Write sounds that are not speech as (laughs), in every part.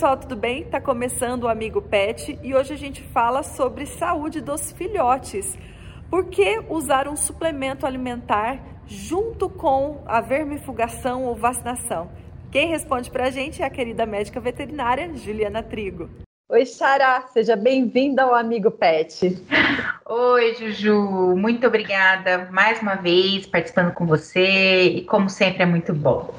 Pessoal, tudo bem? Tá começando o Amigo Pet e hoje a gente fala sobre saúde dos filhotes. Por que usar um suplemento alimentar junto com a vermifugação ou vacinação? Quem responde pra gente é a querida médica veterinária Juliana Trigo. Oi, Xará, seja bem-vinda ao Amigo Pet. Oi, Juju, muito obrigada mais uma vez participando com você e, como sempre, é muito bom.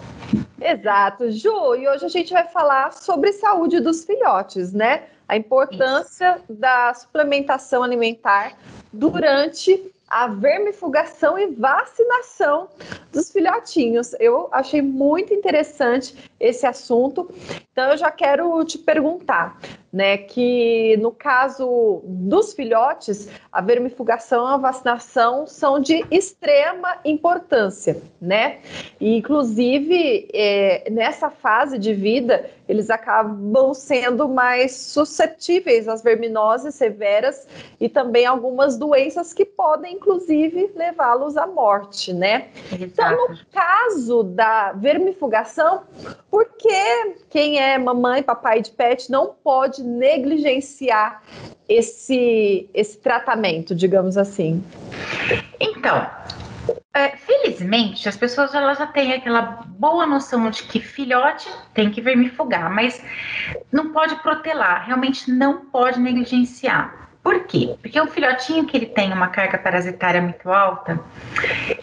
Exato, Ju, e hoje a gente vai falar sobre saúde dos filhotes, né? A importância Isso. da suplementação alimentar durante a vermifugação e vacinação dos filhotinhos. Eu achei muito interessante esse assunto, então eu já quero te perguntar, né, que no caso dos filhotes, a vermifugação e a vacinação são de extrema importância, né? E, inclusive, é, nessa fase de vida, eles acabam sendo mais suscetíveis às verminoses severas e também algumas doenças que podem, inclusive, levá-los à morte, né? Então, no caso da vermifugação, por que quem é mamãe, papai de pet não pode negligenciar esse, esse tratamento, digamos assim? Então, é, felizmente, as pessoas elas já têm aquela boa noção de que filhote tem que vermifugar, mas não pode protelar, realmente não pode negligenciar. Por quê? Porque o filhotinho que ele tem uma carga parasitária muito alta,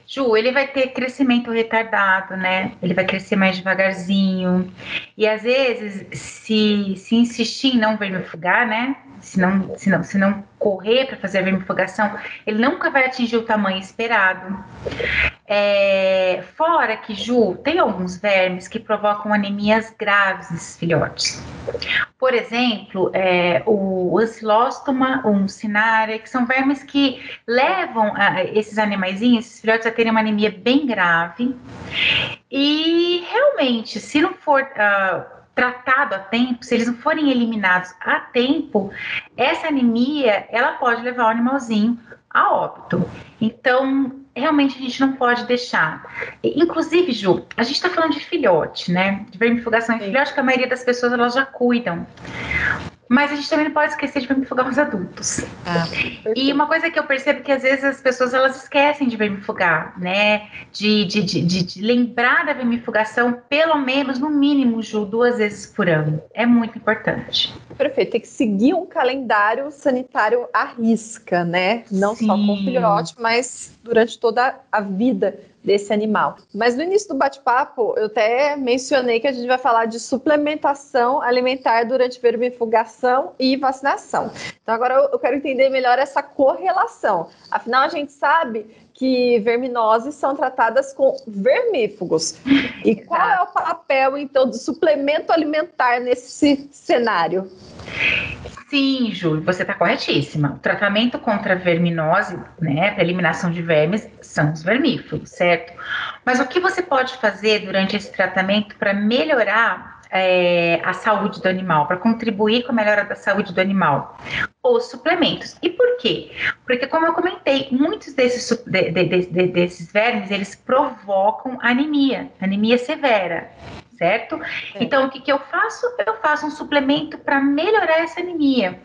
Ju, ele vai ter crescimento retardado, né? Ele vai crescer mais devagarzinho. E às vezes, se, se insistir em não vermifugar, né? se não, se não, se não correr para fazer a vermifugação, ele nunca vai atingir o tamanho esperado. É, fora que, Ju, tem alguns vermes que provocam anemias graves nesses filhotes. Por exemplo, é, o ancilóstoma, o cinária, que são vermes que levam a, esses animaizinhos, esses filhotes, a terem uma anemia bem grave. E realmente, se não for. Uh, tratado a tempo, se eles não forem eliminados a tempo, essa anemia ela pode levar o animalzinho a óbito. Então, realmente a gente não pode deixar. Inclusive, Ju, a gente está falando de filhote, né? De vermifugação em filhote, que a maioria das pessoas elas já cuidam. Mas a gente também não pode esquecer de vermifugar os adultos. Ah, e uma coisa que eu percebo que às vezes as pessoas elas esquecem de vermifugar, né? De, de, de, de, de lembrar da vermifugação pelo menos, no mínimo, Ju, duas vezes por ano. É muito importante. Perfeito, tem que seguir um calendário sanitário à risca, né? Não Sim. só com o filhote, mas durante toda a vida desse animal. Mas no início do bate-papo, eu até mencionei que a gente vai falar de suplementação alimentar durante vermifugação e vacinação. Então agora eu quero entender melhor essa correlação. Afinal, a gente sabe que verminoses são tratadas com vermífugos. E qual é o papel, então, do suplemento alimentar nesse cenário? Sim, Júlio, você está corretíssima. O tratamento contra verminose, né, para eliminação de vermes, são os vermífugos, certo? Mas o que você pode fazer durante esse tratamento para melhorar é, a saúde do animal, para contribuir com a melhora da saúde do animal? Os suplementos. E por quê? Porque, como eu comentei, muitos desses, de, de, de, desses vermes, eles provocam anemia, anemia severa certo? É. Então, o que, que eu faço? Eu faço um suplemento para melhorar essa anemia,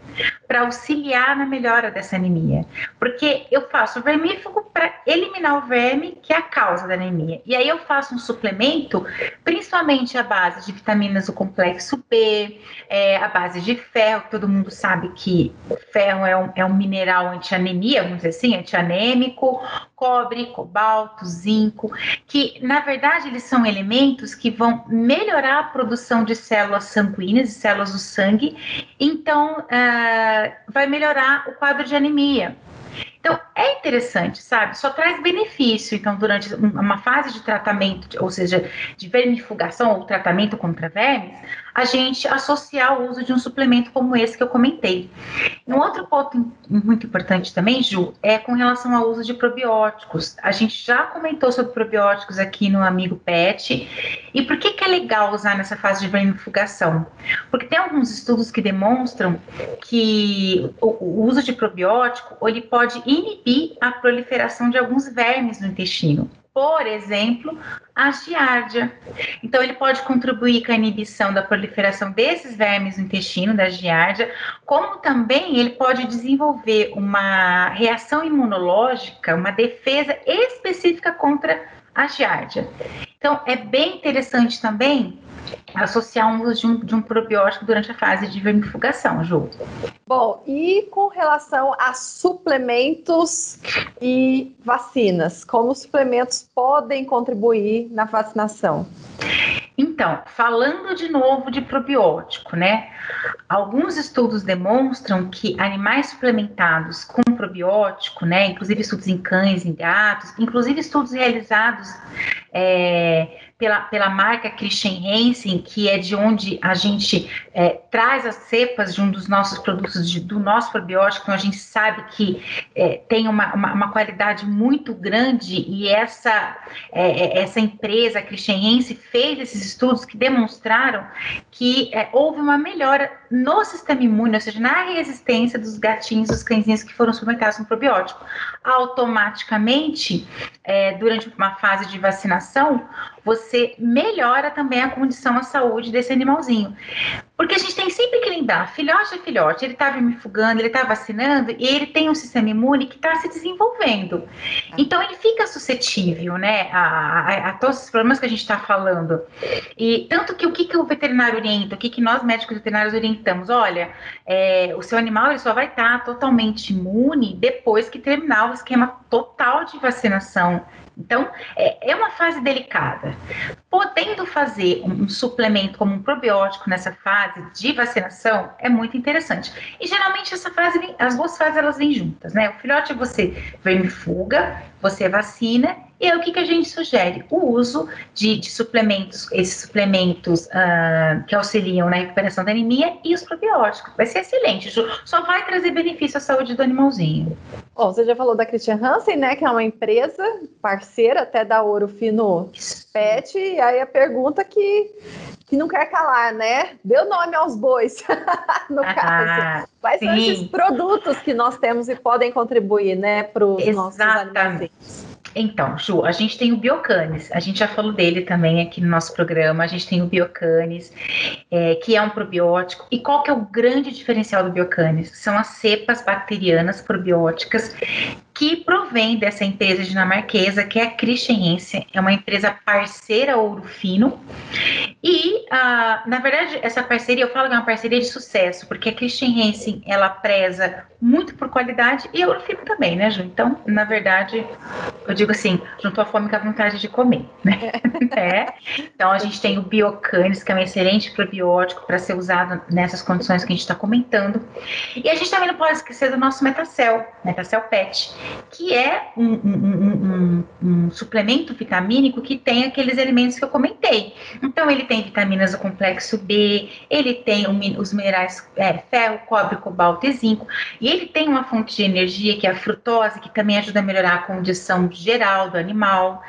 para auxiliar na melhora dessa anemia. Porque eu faço o vermífugo para eliminar o verme, que é a causa da anemia. E aí eu faço um suplemento, principalmente à base de vitaminas do complexo B, é, à base de ferro, todo mundo sabe que o ferro é um, é um mineral anti-anemia, vamos dizer assim, antianêmico, cobre, cobalto, zinco, que na verdade eles são elementos que vão melhorar a produção de células sanguíneas, de células do sangue, então uh, vai melhorar o quadro de anemia. Então, é interessante, sabe? Só traz benefício. Então, durante uma fase de tratamento, ou seja, de vermifugação ou tratamento contra vermes, a gente associar o uso de um suplemento como esse que eu comentei. Um outro ponto muito importante também, Ju, é com relação ao uso de probióticos. A gente já comentou sobre probióticos aqui no Amigo Pet. E por que, que é legal usar nessa fase de vermifugação? Porque tem alguns estudos que demonstram que o, o uso de probiótico ele pode inibir a proliferação de alguns vermes no intestino por exemplo, a giardia. Então, ele pode contribuir com a inibição da proliferação desses vermes no intestino, da giardia, como também ele pode desenvolver uma reação imunológica, uma defesa específica contra a giardia. Então, é bem interessante também associar um uso de um, de um probiótico durante a fase de vermifugação, Ju. Bom, e com relação a suplementos e vacinas, como os suplementos podem contribuir na vacinação? Então, falando de novo de probiótico, né? Alguns estudos demonstram que animais suplementados com probiótico, né? Inclusive estudos em cães, em gatos, inclusive estudos realizados é, pela, pela marca Christian Hansen, que é de onde a gente é, traz as cepas de um dos nossos produtos, de, do nosso probiótico, então a gente sabe que é, tem uma, uma, uma, qualidade muito grande e essa, é, é essa empresa, a Christian Hansen, fez esses estudos que demonstraram que é, houve uma melhora no sistema imune, ou seja, na resistência dos gatinhos, dos cãezinhos que foram suplementados com probiótico. Automaticamente, é, durante uma fase de vacinação, você melhora também a condição, a saúde desse animalzinho. Porque a gente tem sempre que lembrar, filhote é filhote, ele está vermifugando, ele está vacinando e ele tem um sistema imune que está se desenvolvendo. Então ele fica suscetível, né, a, a, a todos os problemas que a gente está falando. E tanto que o que, que o veterinário orienta, o que, que nós médicos veterinários orientamos, olha, é, o seu animal ele só vai estar tá totalmente imune depois que terminar o esquema total de vacinação então, é, é uma fase delicada. Podendo fazer um, suplemento como um probiótico nessa fase de vacinação é muito interessante. E geralmente essa fase, as duas fases elas vêm juntas, né? O filhote você vermifuga, você vacina e aí, o que, que a gente sugere? O uso de, de suplementos, esses suplementos uh, que auxiliam na recuperação da anemia e os probióticos. Vai ser excelente, Ju. Só vai trazer benefício à saúde do animalzinho. Bom, você já falou da Christian Hansen, né? Que é uma empresa parceira até da Ouro Fino Pet. E aí a pergunta que que não quer calar, né? Deu nome aos bois, (laughs) no ah, caso. Quais sim. são esses produtos que nós temos e podem contribuir, né, para os nossos animais? Então, Ju, a gente tem o Biocanis, a gente já falou dele também aqui no nosso programa, a gente tem o Biocanis, é, que é um probiótico. E qual que é o grande diferencial do Biocanis? São as cepas bacterianas probióticas que provém dessa empresa dinamarquesa, que é a Christianense, é uma empresa parceira Ouro Fino. E, uh, na verdade, essa parceria, eu falo que é uma parceria de sucesso, porque a Christianense, ela preza muito por qualidade e a Ouro Fino também, né, Ju? Então, na verdade, eu digo assim, juntou a fome com a vontade de comer, né? (laughs) é. Então, a gente tem o Biocanis, que é um excelente probiótico para ser usado nessas condições que a gente está comentando. E a gente também não pode esquecer do nosso Metacel, Metacel PET, que é um, um, um, um, suplemento vitamínico que tem aqueles elementos que eu comentei. Então, ele tem vitaminas do complexo B, ele tem os minerais é, ferro, cobre, cobalto e zinco, e ele tem uma fonte de energia que é a frutose, que também ajuda a melhorar a condição geral do animal.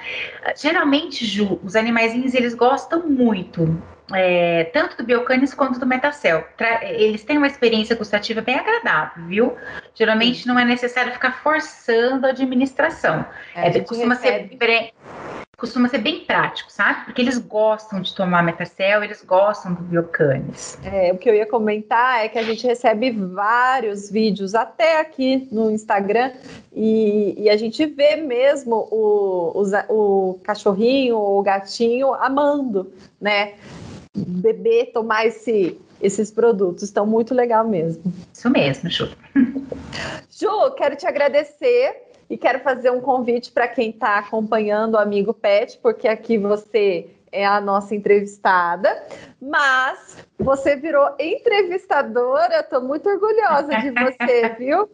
Geralmente, Ju, os animaizinhos eles gostam muito é, tanto do Biocanis quanto do Metacel. Tra eles têm uma experiência gustativa bem agradável, viu? Geralmente não é necessário ficar forçando a administração. É, é, costuma recebe... ser costuma ser bem prático, sabe? Porque eles gostam de tomar Metacel, eles gostam do Biocanis. É, o que eu ia comentar é que a gente recebe vários vídeos, até aqui no Instagram, e, e a gente vê mesmo o, o, o cachorrinho ou o gatinho amando, né? beber, tomar esse, esses produtos. Estão muito legal mesmo. Isso mesmo, Ju. Ju, quero te agradecer e quero fazer um convite para quem está acompanhando o Amigo Pet, porque aqui você é a nossa entrevistada, mas você virou entrevistadora. Estou muito orgulhosa de você, (laughs) viu?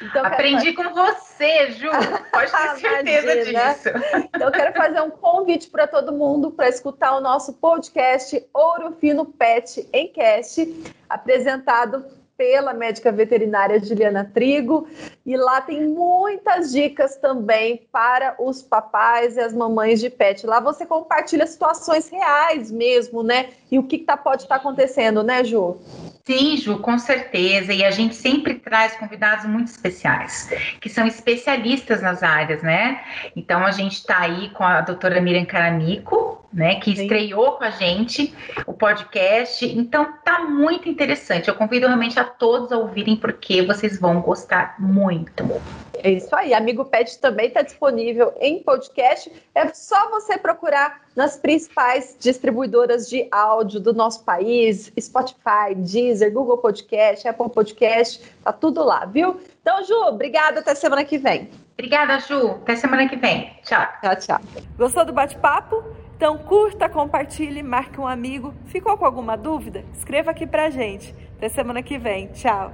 Então, Aprendi quero... com você, Ju. Pode ter (laughs) certeza disso. Então, quero fazer um convite para todo mundo para escutar o nosso podcast Ouro Fino Pet Encast, apresentado pela médica veterinária Juliana Trigo. E lá tem muitas dicas também para os papais e as mamães de pet. Lá você compartilha situações reais mesmo, né? E o que tá, pode estar tá acontecendo, né, Ju? Sim, Ju, com certeza. E a gente sempre traz convidados muito especiais, que são especialistas nas áreas, né? Então a gente está aí com a doutora Miriam Caramico, né, que Sim. estreou com a gente o podcast. Então tá muito interessante. Eu convido realmente a todos a ouvirem porque vocês vão gostar muito. É isso aí. Amigo Pet também está disponível em podcast. É só você procurar nas principais distribuidoras de áudio do nosso país, Spotify, Deezer, Google Podcast, Apple Podcast, tá tudo lá, viu? Então, Ju, obrigada, até semana que vem. Obrigada, Ju. Até semana que vem. Tchau. Tchau, tchau. Gostou do bate-papo? Então curta, compartilhe, marque um amigo. Ficou com alguma dúvida? Escreva aqui pra gente. Até semana que vem. Tchau.